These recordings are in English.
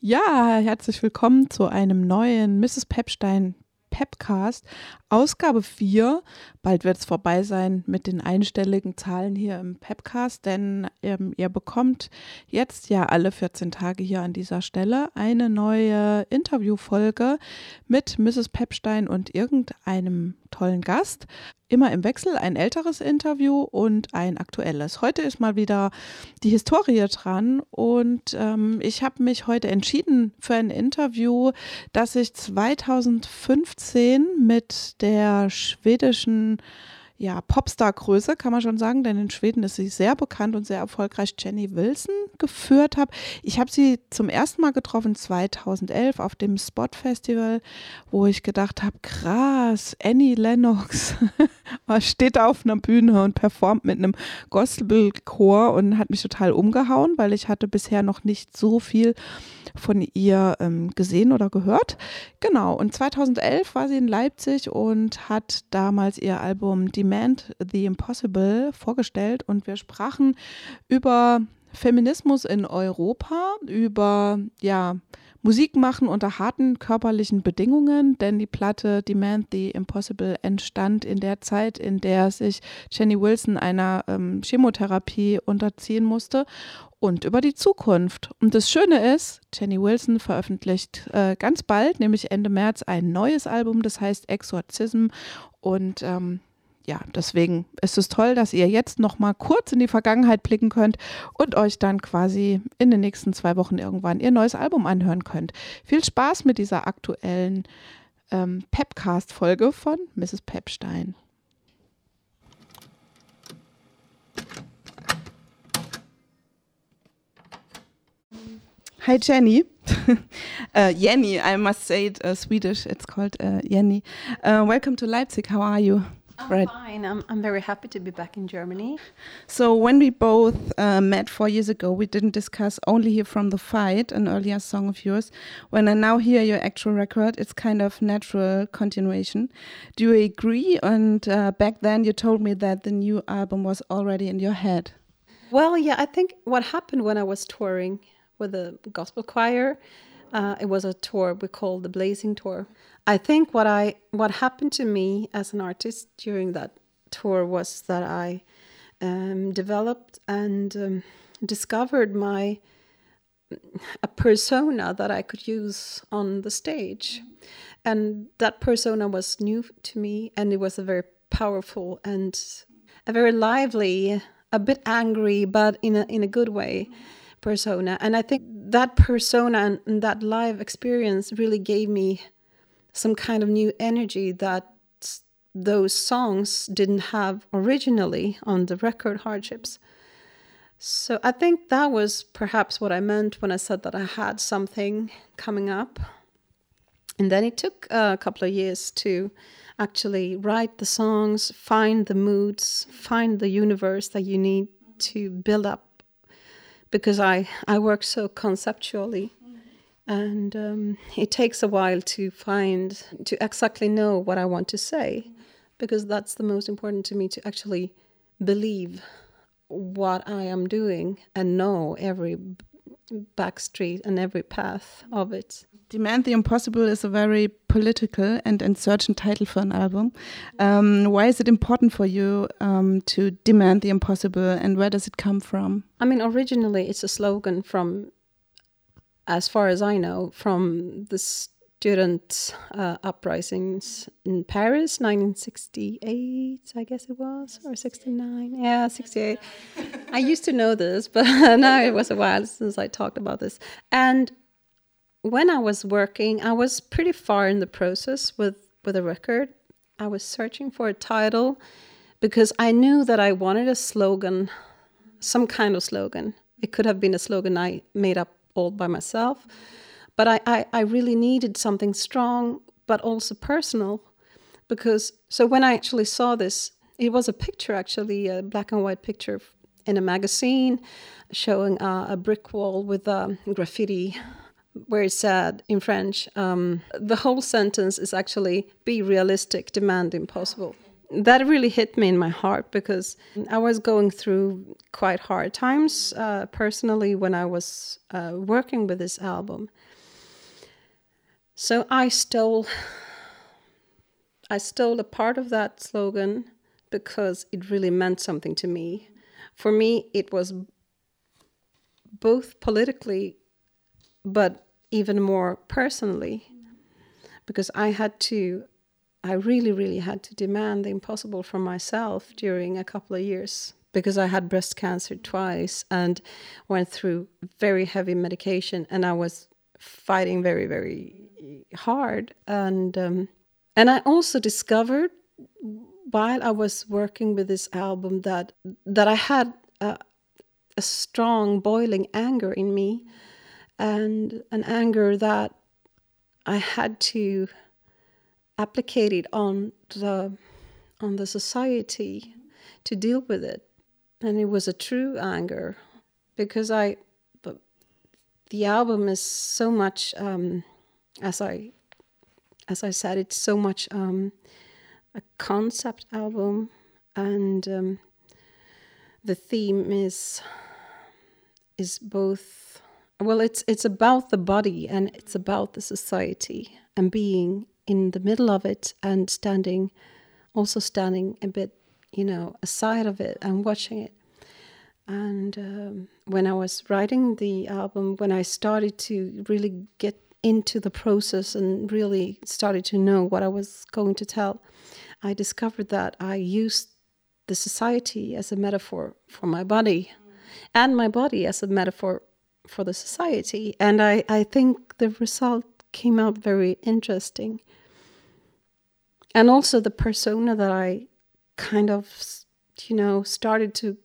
Ja, herzlich willkommen zu einem neuen Mrs. Pepstein Pepcast, Ausgabe 4. Bald wird es vorbei sein mit den einstelligen Zahlen hier im Pepcast, denn ähm, ihr bekommt jetzt ja alle 14 Tage hier an dieser Stelle eine neue Interviewfolge mit Mrs. Pepstein und irgendeinem tollen Gast. Immer im Wechsel ein älteres Interview und ein aktuelles. Heute ist mal wieder die Historie dran und ähm, ich habe mich heute entschieden für ein Interview, das ich 2015 mit der schwedischen ja, Popstar-Größe, kann man schon sagen, denn in Schweden ist sie sehr bekannt und sehr erfolgreich, Jenny Wilson geführt habe. Ich habe sie zum ersten Mal getroffen 2011 auf dem Spot Festival, wo ich gedacht habe, krass, Annie Lennox steht da auf einer Bühne und performt mit einem Gospelchor und hat mich total umgehauen, weil ich hatte bisher noch nicht so viel von ihr ähm, gesehen oder gehört. Genau, und 2011 war sie in Leipzig und hat damals ihr Album Demand the Impossible vorgestellt und wir sprachen über Feminismus in Europa, über ja, Musik machen unter harten körperlichen Bedingungen, denn die Platte Demand the Impossible entstand in der Zeit, in der sich Jenny Wilson einer ähm, Chemotherapie unterziehen musste und über die Zukunft. Und das Schöne ist, Jenny Wilson veröffentlicht äh, ganz bald, nämlich Ende März, ein neues Album, das heißt Exorcism. Und ähm, ja, deswegen ist es toll, dass ihr jetzt noch mal kurz in die Vergangenheit blicken könnt und euch dann quasi in den nächsten zwei Wochen irgendwann ihr neues Album anhören könnt. Viel Spaß mit dieser aktuellen ähm, Pepcast-Folge von Mrs. Pepstein. Hi Jenny. uh, Jenny, I must say it uh, Swedish. It's called uh, Jenny. Uh, welcome to Leipzig. How are you? I'm right. fine. I'm, I'm very happy to be back in Germany. So, when we both uh, met four years ago, we didn't discuss Only Here from the Fight, an earlier song of yours. When I now hear your actual record, it's kind of natural continuation. Do you agree? And uh, back then, you told me that the new album was already in your head. Well, yeah, I think what happened when I was touring with the gospel choir, uh, it was a tour we called the Blazing Tour. I think what I what happened to me as an artist during that tour was that I um, developed and um, discovered my a persona that I could use on the stage, and that persona was new to me, and it was a very powerful and a very lively, a bit angry, but in a in a good way persona. And I think that persona and, and that live experience really gave me some kind of new energy that those songs didn't have originally on the record hardships. So I think that was perhaps what I meant when I said that I had something coming up. And then it took a couple of years to actually write the songs, find the moods, find the universe that you need to build up because I, I work so conceptually. And um, it takes a while to find, to exactly know what I want to say, because that's the most important to me to actually believe what I am doing and know every back street and every path of it. Demand the Impossible is a very political and uncertain title for an album. Um, why is it important for you um, to demand the impossible and where does it come from? I mean, originally it's a slogan from, as far as I know, from the student uh, uprisings in Paris, 1968, I guess it was, or 69. Yeah, 68. I used to know this, but now it was a while since I talked about this. And when I was working, I was pretty far in the process with with a record. I was searching for a title because I knew that I wanted a slogan, some kind of slogan. It could have been a slogan I made up all by myself, but I, I, I really needed something strong but also personal because so when I actually saw this, it was a picture actually, a black and white picture in a magazine showing uh, a brick wall with uh, graffiti where it said in French, um, the whole sentence is actually be realistic, demand impossible. that really hit me in my heart because I was going through quite hard times uh, personally when I was uh, working with this album. So I stole I stole a part of that slogan because it really meant something to me. For me, it was both politically, but even more personally, because I had to I really, really had to demand the impossible from myself during a couple of years. Because I had breast cancer twice and went through very heavy medication, and I was fighting very, very hard. And um, and I also discovered while I was working with this album that that I had a, a strong boiling anger in me, and an anger that I had to applicate it on the on the society to deal with it. And it was a true anger because i the album is so much um, as i as i said it's so much um, a concept album and um, the theme is is both well it's it's about the body and it's about the society and being in the middle of it and standing, also standing a bit, you know, aside of it and watching it. And um, when I was writing the album, when I started to really get into the process and really started to know what I was going to tell, I discovered that I used the society as a metaphor for my body and my body as a metaphor for the society. And I, I think the result came out very interesting and also the persona that I kind of, you know, started to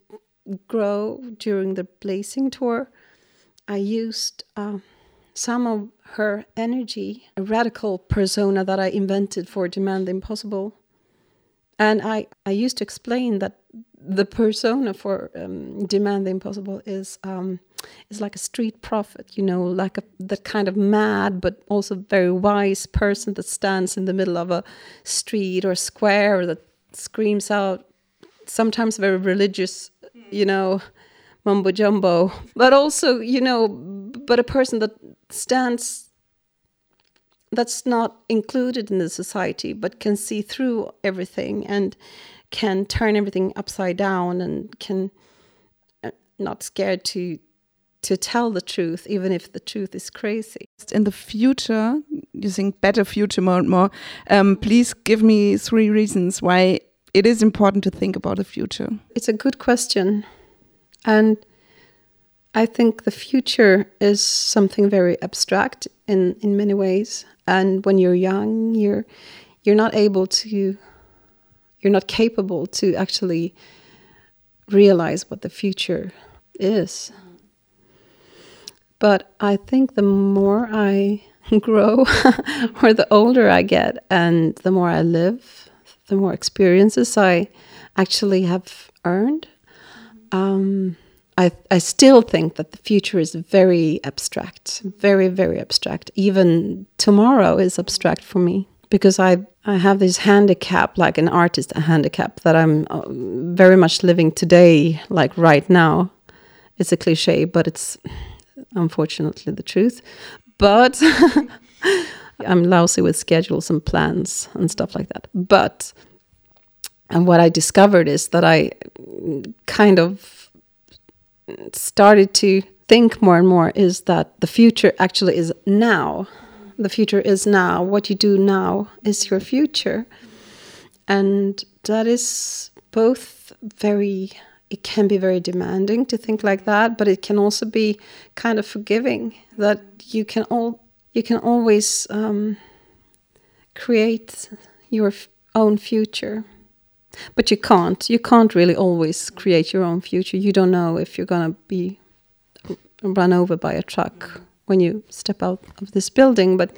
grow during the Blazing tour. I used uh, some of her energy, a radical persona that I invented for Demand the Impossible. And I, I used to explain that the persona for um, Demand the Impossible is um, is like a street prophet, you know, like a that kind of mad but also very wise person that stands in the middle of a street or square that screams out, sometimes very religious, you know, mumbo jumbo, but also, you know, but a person that stands that's not included in the society but can see through everything and can turn everything upside down and can uh, not scared to to tell the truth, even if the truth is crazy. In the future, using better future more and more, um, please give me three reasons why it is important to think about the future. It's a good question. And I think the future is something very abstract in, in many ways. And when you're young, you're you're not able to you're not capable to actually realize what the future is. But I think the more I grow or the older I get and the more I live, the more experiences I actually have earned. Um, I, I still think that the future is very abstract, very, very abstract. Even tomorrow is abstract for me because I, I have this handicap, like an artist, handicap that I'm uh, very much living today, like right now. It's a cliche, but it's unfortunately, the truth. But I'm lousy with schedules and plans and stuff like that. But and what I discovered is that I kind of started to think more and more is that the future actually is now. The future is now. What you do now is your future. And that is both very it can be very demanding to think like that, but it can also be kind of forgiving that you can all you can always um, create your own future. But you can't. You can't really always create your own future. You don't know if you're gonna be run over by a truck when you step out of this building. But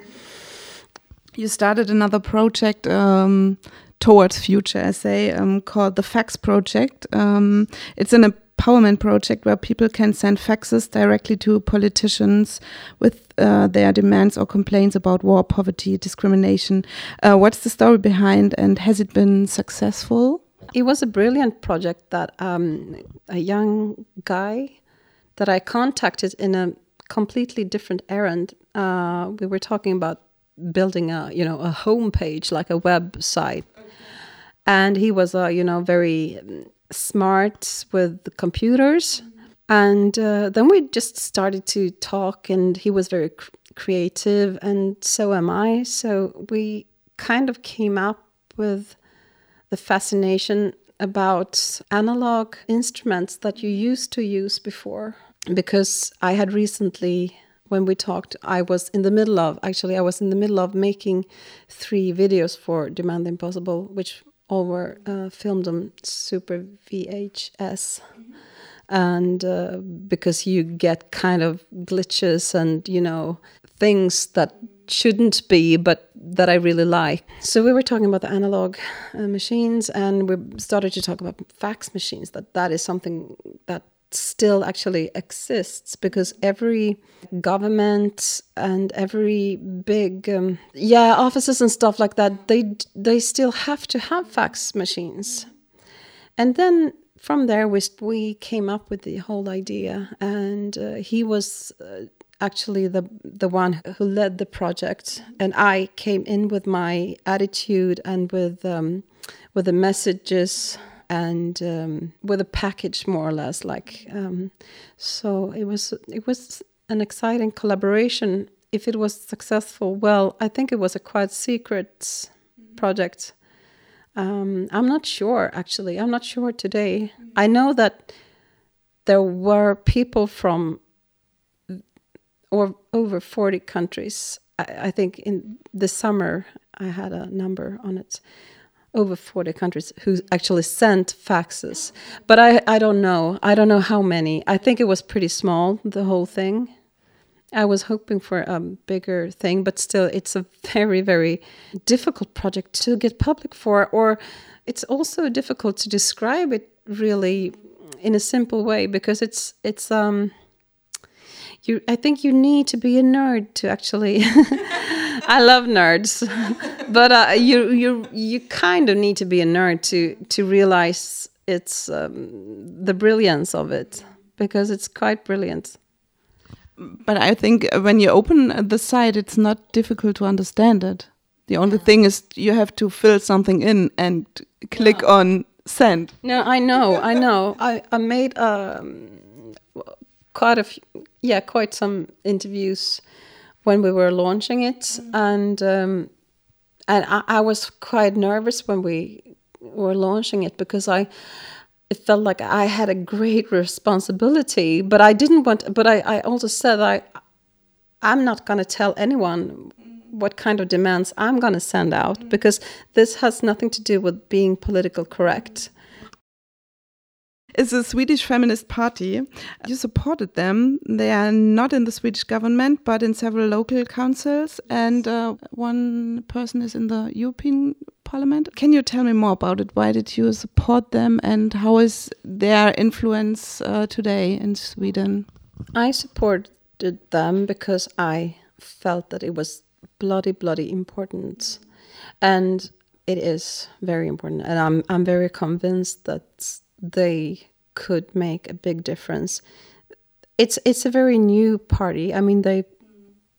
you started another project um, towards future essay um, called the Fax Project. Um, it's an empowerment project where people can send faxes directly to politicians with uh, their demands or complaints about war, poverty, discrimination. Uh, what's the story behind, and has it been successful? It was a brilliant project that um, a young guy that I contacted in a completely different errand. Uh, we were talking about building a you know a home page like a website. And he was a you know very smart with computers. And uh, then we just started to talk, and he was very cr- creative, and so am I. So we kind of came up with the fascination about analog instruments that you used to use before. Because I had recently, when we talked, I was in the middle of actually, I was in the middle of making three videos for Demand Impossible, which were uh, filmed on Super VHS. And uh, because you get kind of glitches and, you know, things that shouldn't be, but that I really like. So we were talking about the analog uh, machines, and we started to talk about fax machines. That that is something that still actually exists because every government and every big um, yeah offices and stuff like that they they still have to have fax machines. And then from there we, we came up with the whole idea and uh, he was uh, actually the the one who led the project, and I came in with my attitude and with um, with the messages and um, with a package more or less. Like um, so, it was it was an exciting collaboration. If it was successful, well, I think it was a quite secret mm-hmm. project. Um, I'm not sure actually. I'm not sure today. Mm-hmm. I know that there were people from or over 40 countries. I, I think in the summer I had a number on it over 40 countries who actually sent faxes. But I, I don't know. I don't know how many. I think it was pretty small, the whole thing. I was hoping for a bigger thing, but still, it's a very, very difficult project to get public for, or it's also difficult to describe it really in a simple way because it's it's um you i think you need to be a nerd to actually i love nerds but uh, you you you kind of need to be a nerd to to realize it's um, the brilliance of it because it's quite brilliant. But i think when you open the site it's not difficult to understand it. The only thing is you have to fill something in and click yeah. on send. No i know i know. I i made um quite a few, yeah, quite some interviews when we were launching it, mm-hmm. and um, and I, I, was quite nervous when we were launching it because I it felt like I had a great responsibility, but I didn't want. But I, I also said I I'm not going to tell anyone what kind of demands I'm going to send out mm-hmm. because this has nothing to do with being political correct is a Swedish feminist party. You supported them. They are not in the Swedish government, but in several local councils, and uh, one person is in the European Parliament. Can you tell me more about it? Why did you support them, and how is their influence uh, today in Sweden? I supported them because I felt that it was bloody, bloody important, and it is very important, and I'm I'm very convinced that they could make a big difference. It's it's a very new party. I mean, they've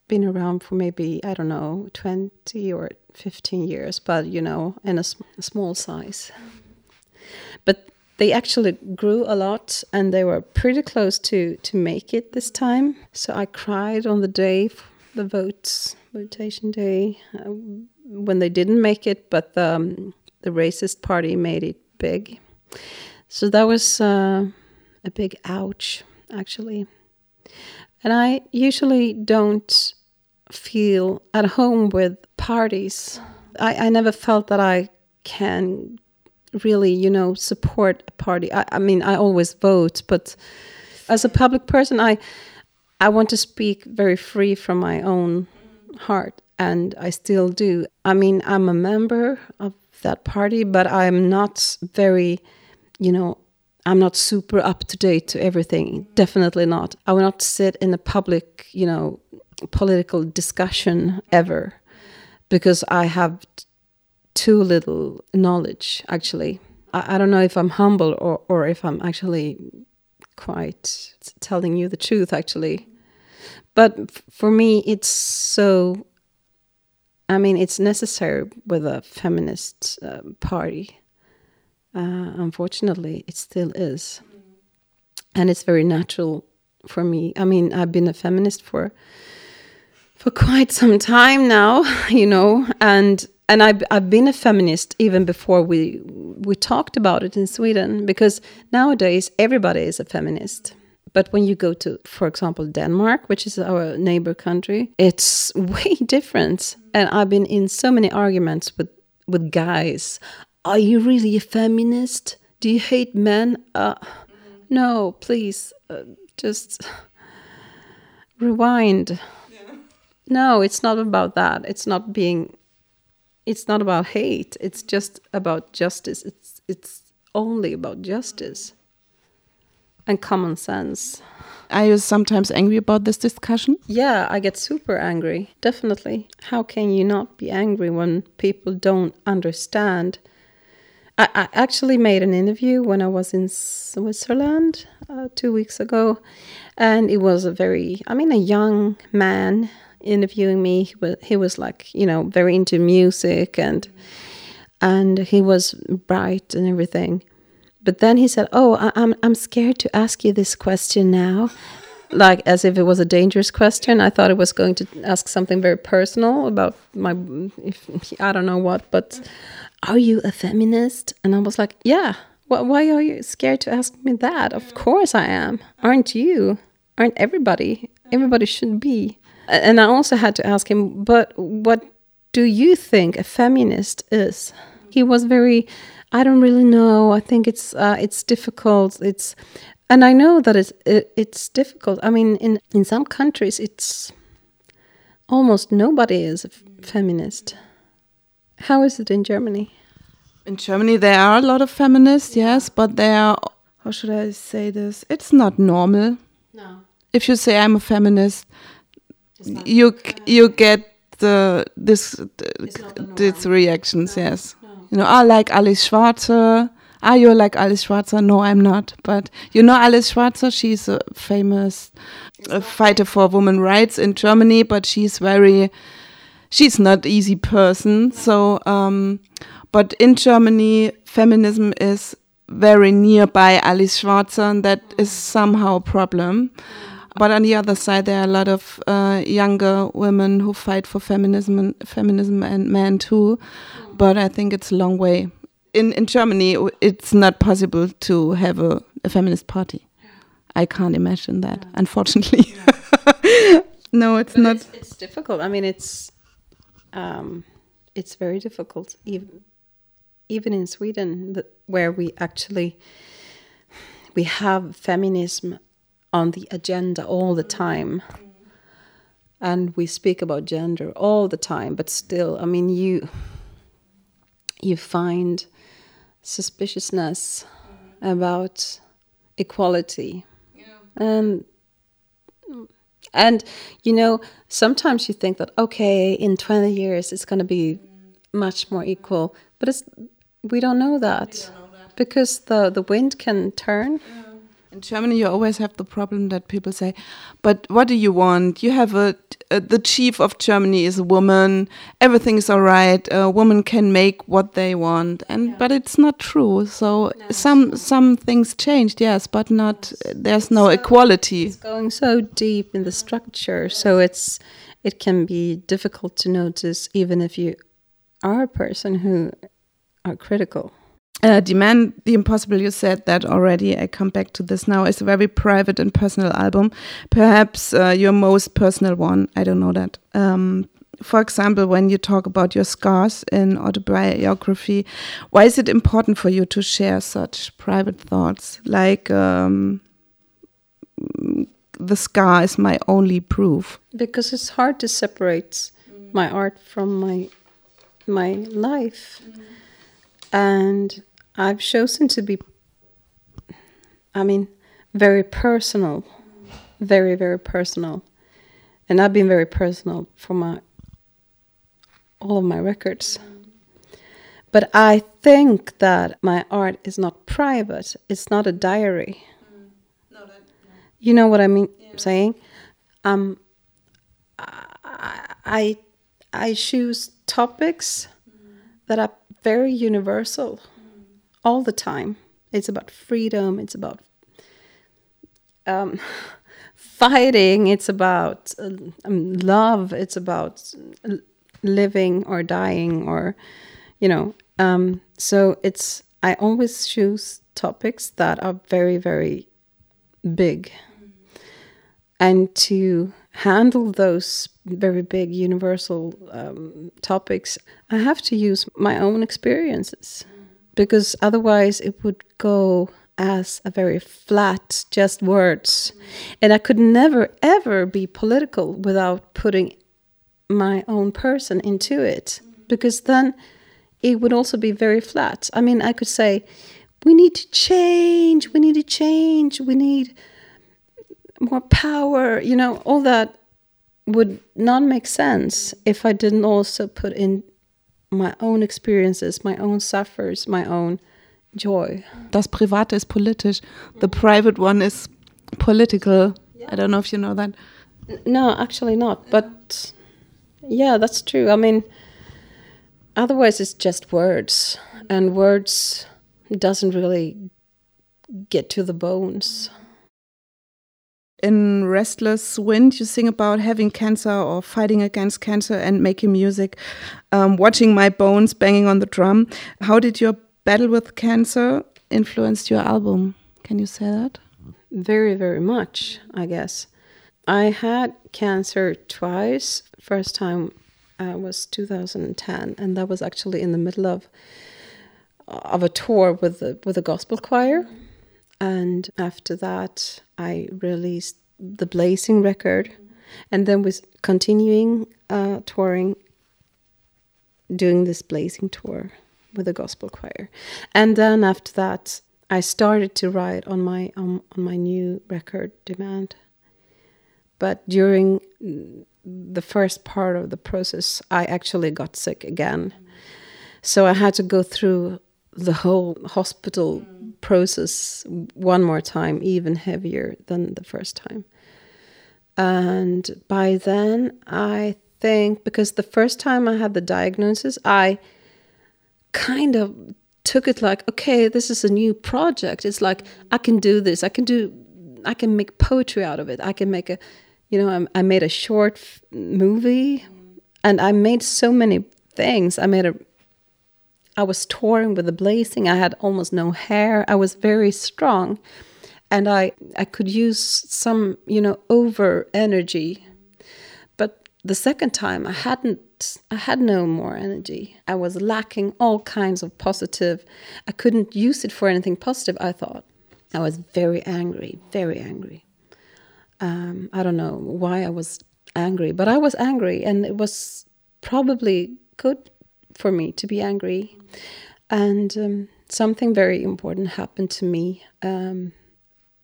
been around for maybe I don't know twenty or fifteen years, but you know, in a, sm a small size. But they actually grew a lot, and they were pretty close to to make it this time. So I cried on the day, the votes votation day, uh, when they didn't make it, but the um, the racist party made it big. So that was uh, a big ouch, actually. And I usually don't feel at home with parties. I, I never felt that I can really, you know, support a party. I, I mean, I always vote, but as a public person, I I want to speak very free from my own heart, and I still do. I mean, I'm a member of that party, but I'm not very you know, I'm not super up to date to everything. Definitely not. I will not sit in a public, you know, political discussion ever because I have too little knowledge, actually. I, I don't know if I'm humble or, or if I'm actually quite telling you the truth, actually. But for me, it's so, I mean, it's necessary with a feminist uh, party uh, unfortunately, it still is. And it's very natural for me. I mean, I've been a feminist for for quite some time now, you know, and and I've I've been a feminist even before we we talked about it in Sweden because nowadays everybody is a feminist. But when you go to, for example, Denmark, which is our neighbor country, it's way different. And I've been in so many arguments with with guys are you really a feminist? Do you hate men? Uh, no, please, uh, just rewind. Yeah. No, it's not about that. It's not being. It's not about hate. It's just about justice. It's it's only about justice and common sense. Are you sometimes angry about this discussion? Yeah, I get super angry. Definitely. How can you not be angry when people don't understand? I, I actually made an interview when I was in Switzerland uh, two weeks ago, and it was a very, I mean, a young man interviewing me. He was, he was like, you know, very into music and and he was bright and everything. But then he said, "Oh, I, I'm I'm scared to ask you this question now." like as if it was a dangerous question. I thought it was going to ask something very personal about my, if I don't know what, but are you a feminist? And I was like, yeah. Why are you scared to ask me that? Of course I am. Aren't you? Aren't everybody? Everybody should be. And I also had to ask him, but what do you think a feminist is? He was very, I don't really know. I think it's uh, it's difficult. It's, and I know that it's it, it's difficult. I mean, in in some countries, it's almost nobody is a feminist. How is it in Germany? In Germany, there are a lot of feminists, yes, but they are, how should I say this? It's not normal. No. If you say I'm a feminist, you you get the this the, these reactions, no. yes. No. You know, I like Alice Schwarzer. Are you like Alice Schwarzer? No, I'm not. But you know Alice Schwarzer? She's a famous uh, fighter for women rights in Germany, but she's very she's not easy person. So, um, but in Germany, feminism is very nearby Alice Schwarzer, and that is somehow a problem. But on the other side, there are a lot of uh, younger women who fight for feminism and feminism and men too. But I think it's a long way. In in Germany, it's not possible to have a, a feminist party. I can't imagine that, unfortunately. no, it's but not. It's, it's difficult. I mean, it's um, it's very difficult, even even in Sweden, where we actually we have feminism on the agenda all the time, and we speak about gender all the time. But still, I mean, you you find suspiciousness about equality, yeah. and and, you know, sometimes you think that, okay, in 20 years it's going to be much more equal. But it's, we don't know that, don't know that. because the, the wind can turn. Yeah. In Germany, you always have the problem that people say, "But what do you want? You have a, a the chief of Germany is a woman. Everything is all right. A woman can make what they want." And yeah. but it's not true. So no, some some things changed, yes, but not. There's no so equality. It's going so deep in the structure, so it's it can be difficult to notice, even if you are a person who are critical. Uh, Demand the Impossible, you said that already. I come back to this now. It's a very private and personal album. Perhaps uh, your most personal one. I don't know that. Um, for example, when you talk about your scars in autobiography, why is it important for you to share such private thoughts? Like, um, the scar is my only proof. Because it's hard to separate mm. my art from my my life. Mm. And I've chosen to be I mean, very personal, very very personal, and I've been very personal for my all of my records. But I think that my art is not private. It's not a diary. You know what I mean saying? Um, I, I I choose topics that are very universal all the time. It's about freedom. It's about um, fighting. It's about uh, um, love. It's about living or dying, or you know. Um, so it's I always choose topics that are very very big, and to handle those very big universal um, topics, I have to use my own experiences because otherwise it would go as a very flat, just words. And I could never, ever be political without putting my own person into it because then it would also be very flat. I mean, I could say, we need to change, we need to change, we need more power, you know, all that would not make sense if I didn't also put in my own experiences, my own suffers, my own joy. Das Private ist politisch. The private one is political. Yeah. I don't know if you know that. No, actually not. But yeah, that's true. I mean, otherwise it's just words, and words doesn't really get to the bones in Restless Wind, you sing about having cancer or fighting against cancer and making music, um, watching my bones banging on the drum. How did your battle with cancer influence your album? Can you say that? Very, very much, I guess. I had cancer twice. First time uh, was 2010, and that was actually in the middle of of a tour with the with a gospel choir. And after that, I released the Blazing record, and then was continuing uh, touring, doing this Blazing tour with the gospel choir, and then after that, I started to write on my um, on my new record, Demand. But during the first part of the process, I actually got sick again, so I had to go through the whole hospital process one more time, even heavier than the first time. And by then, I think because the first time I had the diagnosis, I kind of took it like, okay, this is a new project. It's like I can do this. I can do. I can make poetry out of it. I can make a, you know, I, I made a short movie, and I made so many things. I made a I was touring with the blazing. I had almost no hair. I was very strong, and I I could use some you know over energy. But the second time, I hadn't. I had no more energy. I was lacking all kinds of positive. I couldn't use it for anything positive. I thought I was very angry, very angry. Um, I don't know why I was angry, but I was angry, and it was probably good for me to be angry. And um, something very important happened to me. Um,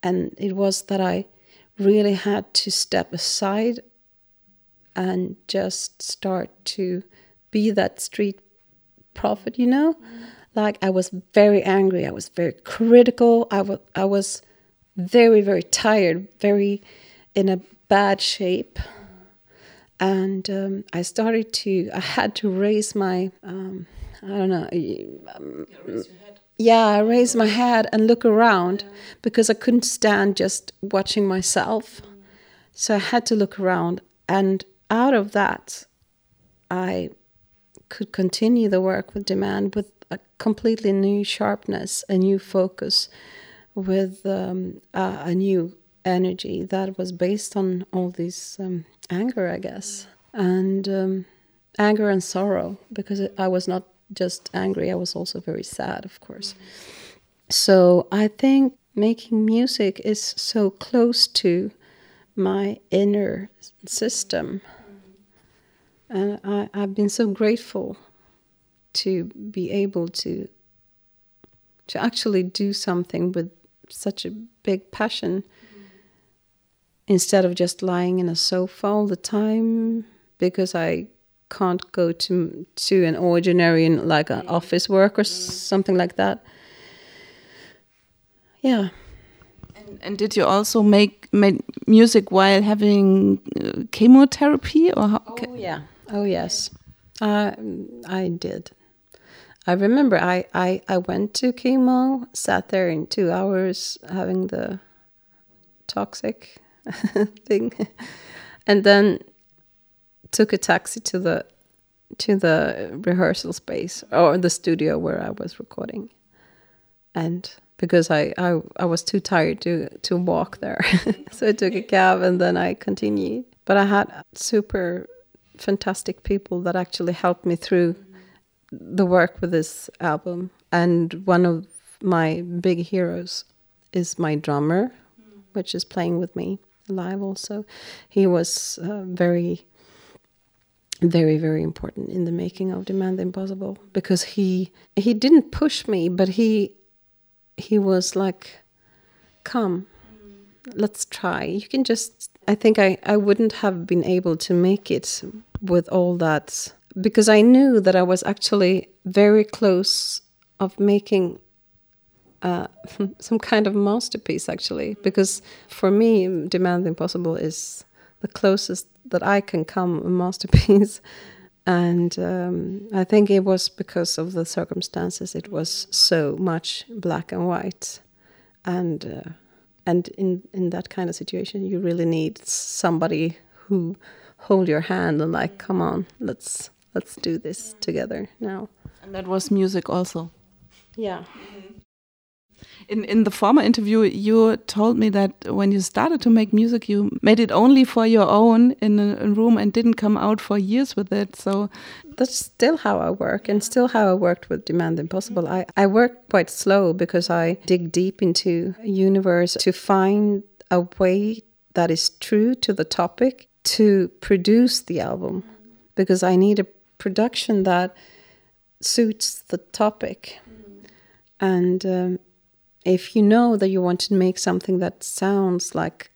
and it was that I really had to step aside and just start to be that street prophet, you know? Mm. Like I was very angry, I was very critical, I was I was very, very tired, very in a bad shape and um, I started to. I had to raise my. Um, I don't know. Um, yeah, I raised my head and look around yeah. because I couldn't stand just watching myself. Mm. So I had to look around, and out of that, I could continue the work with demand with a completely new sharpness, a new focus, with um, a new energy that was based on all these um, anger, I guess, and um, anger and sorrow because I was not just angry, I was also very sad, of course. So I think making music is so close to my inner system. And I, I've been so grateful to be able to to actually do something with such a big passion instead of just lying in a sofa all the time because I can't go to to an ordinary like an office work or something like that. Yeah. And, and did you also make, make music while having uh, chemotherapy or how? Oh yeah. Oh yes. Uh, I did. I remember I, I, I went to chemo, sat there in two hours having the toxic thing, and then took a taxi to the to the rehearsal space or the studio where I was recording, and because I, I, I was too tired to to walk there, so I took a cab and then I continued. But I had super fantastic people that actually helped me through the work with this album. And one of my big heroes is my drummer, which is playing with me live also. He was uh, very, very, very important in the making of Demand the Impossible because he he didn't push me, but he he was like, "Come, let's try. You can just." I think I I wouldn't have been able to make it with all that because I knew that I was actually very close of making uh, some kind of masterpiece actually because for me demand the impossible is the closest that i can come a masterpiece. And um, i think it was because of the circumstances it was so much black and white. And uh, and in in that kind of situation you really need somebody who hold your hand and like come on let's let's do this together now. And that was music also. Yeah in in the former interview, you told me that when you started to make music, you made it only for your own in a, room and didn't come out for years with it. So that's still how I work, and still how I worked with Demand Impossible. I I work quite slow because I dig deep into a universe to find a way that is true to the topic to produce the album, because I need a production that suits the topic, and. Um, if you know that you want to make something that sounds like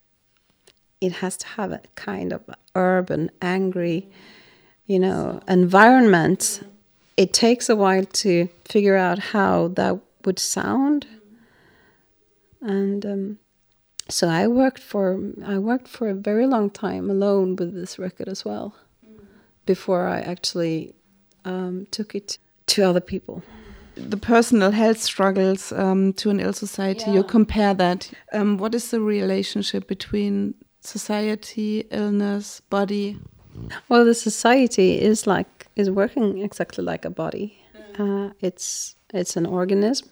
it has to have a kind of urban, angry, you know, environment, it takes a while to figure out how that would sound. And um, so I worked for I worked for a very long time alone with this record as well, before I actually um, took it to other people the personal health struggles um, to an ill society, yeah. you compare that. Um, what is the relationship between society, illness, body? Well, the society is like is working exactly like a body. Uh, it's it's an organism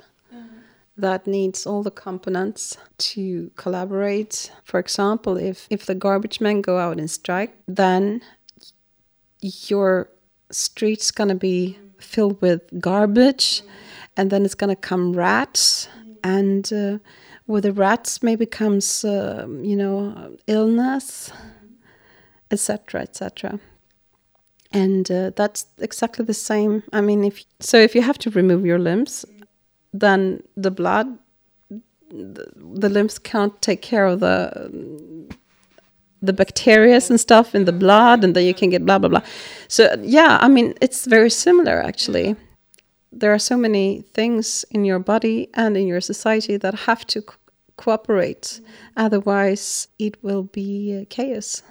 that needs all the components to collaborate. For example, if if the garbage men go out and strike, then your street's gonna be filled with garbage, and then it's gonna come rats, and uh, with the rats maybe comes uh, you know illness, etc. etc. And uh, that's exactly the same. I mean, if so, if you have to remove your limbs, then the blood, the, the limbs can't take care of the the bacteria and stuff in the blood, and then you can get blah blah blah. So yeah, I mean it's very similar actually. There are so many things in your body and in your society that have to co cooperate, otherwise it will be uh, chaos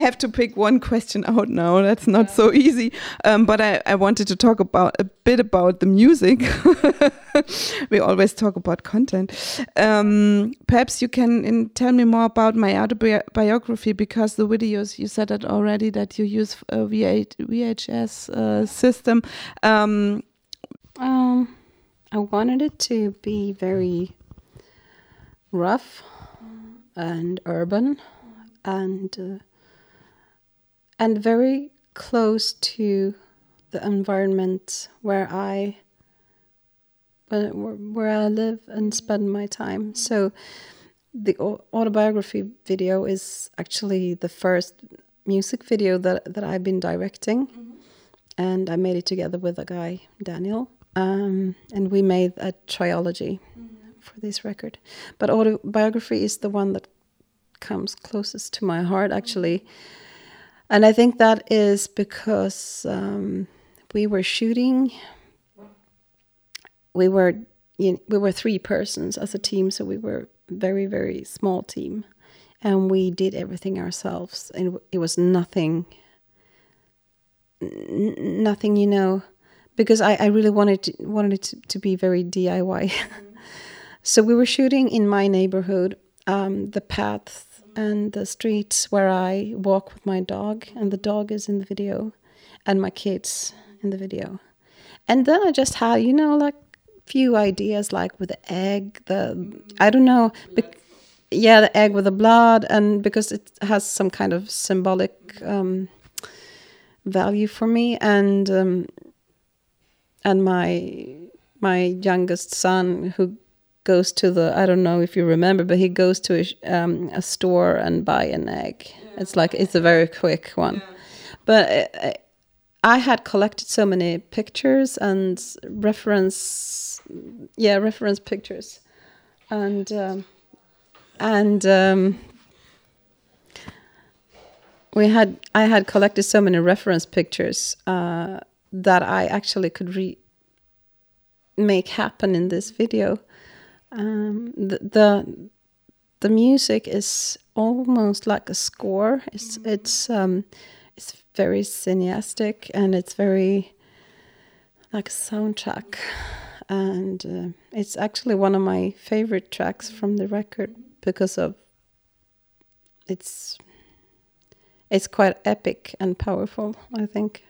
have to pick one question out now. That's not yeah. so easy. Um, but I, I wanted to talk about a bit about the music. we always talk about content. Um, perhaps you can in, tell me more about my autobiography because the videos you said it already that you use a VHS uh, system. Um, um, I wanted it to be very rough and urban and. Uh, and very close to the environment where I where I live and spend my time. So the autobiography video is actually the first music video that that I've been directing, mm-hmm. and I made it together with a guy Daniel, um, and we made a trilogy mm-hmm. for this record. But autobiography is the one that comes closest to my heart, actually. And I think that is because um, we were shooting. We were you know, we were three persons as a team, so we were very very small team, and we did everything ourselves, and it was nothing. Nothing, you know, because I, I really wanted to, wanted it to, to be very DIY. so we were shooting in my neighborhood, um, the paths and the streets where I walk with my dog, and the dog is in the video, and my kids in the video. And then I just had, you know, like few ideas, like with the egg, the I don't know, yeah, the egg with the blood, and because it has some kind of symbolic um, value for me, and um, and my my youngest son who goes to the I don't know if you remember, but he goes to a, um, a store and buy an egg. Yeah. It's like it's a very quick one, yeah. but. I, I had collected so many pictures and reference, yeah, reference pictures, and um, and um, we had I had collected so many reference pictures uh, that I actually could re make happen in this video um, the, the the music is almost like a score. It's mm-hmm. it's um, it's very cineastic and it's very like a soundtrack, and uh, it's actually one of my favorite tracks from the record because of it's it's quite epic and powerful. I think.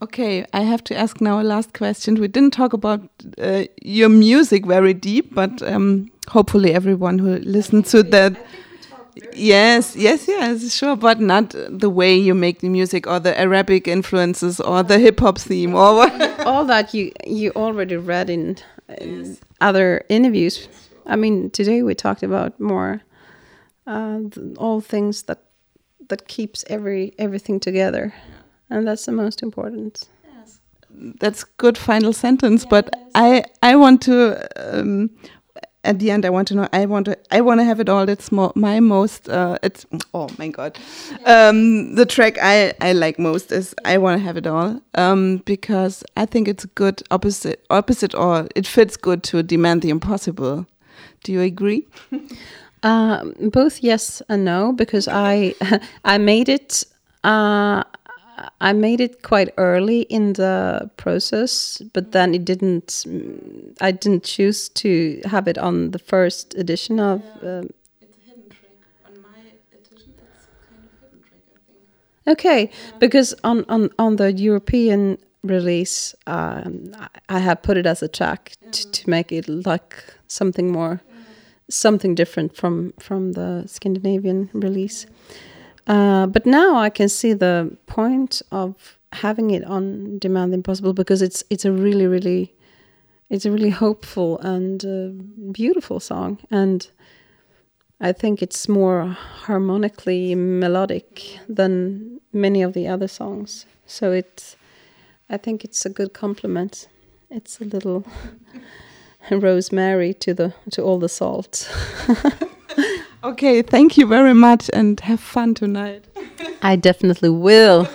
Okay, I have to ask now a last question. We didn't talk about uh, your music very deep, but um, hopefully everyone who listened to that. Yes, yes, yes, sure, but not the way you make the music or the Arabic influences or the hip hop theme or what. All that you you already read in, in yes. other interviews. I mean, today we talked about more uh, all things that that keeps every everything together. Yeah and that's the most important. Yes. that's good final sentence yeah, but i i want to um, at the end i want to know i want to i want to have it all. It's mo my most uh, it's oh my god. Um, the track i i like most is i want to have it all um, because i think it's a good opposite opposite or it fits good to demand the impossible. Do you agree? Um, both yes and no because i i made it uh, I made it quite early in the process, but then it didn't. I didn't choose to have it on the first edition of. Yeah. Um, it's a hidden track. On my edition, it's kind of hidden track, I think. Okay, yeah. because on, on on the European release, um, I have put it as a track yeah. to make it like something more, something different from from the Scandinavian release. Uh, but now I can see the point of having it on Demand Impossible because it's it's a really really it's a really hopeful and uh, beautiful song and I think it's more harmonically melodic than many of the other songs. So it's I think it's a good complement. It's a little rosemary to the to all the salt. Okay, thank you very much and have fun tonight. I definitely will.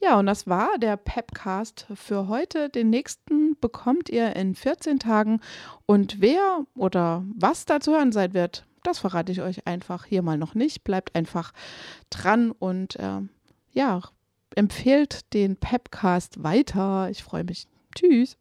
Ja, und das war der Pepcast für heute. Den nächsten bekommt ihr in 14 Tagen. Und wer oder was da zu hören sein wird, das verrate ich euch einfach hier mal noch nicht. Bleibt einfach dran und äh, ja, empfehlt den Pepcast weiter. Ich freue mich. Tschüss.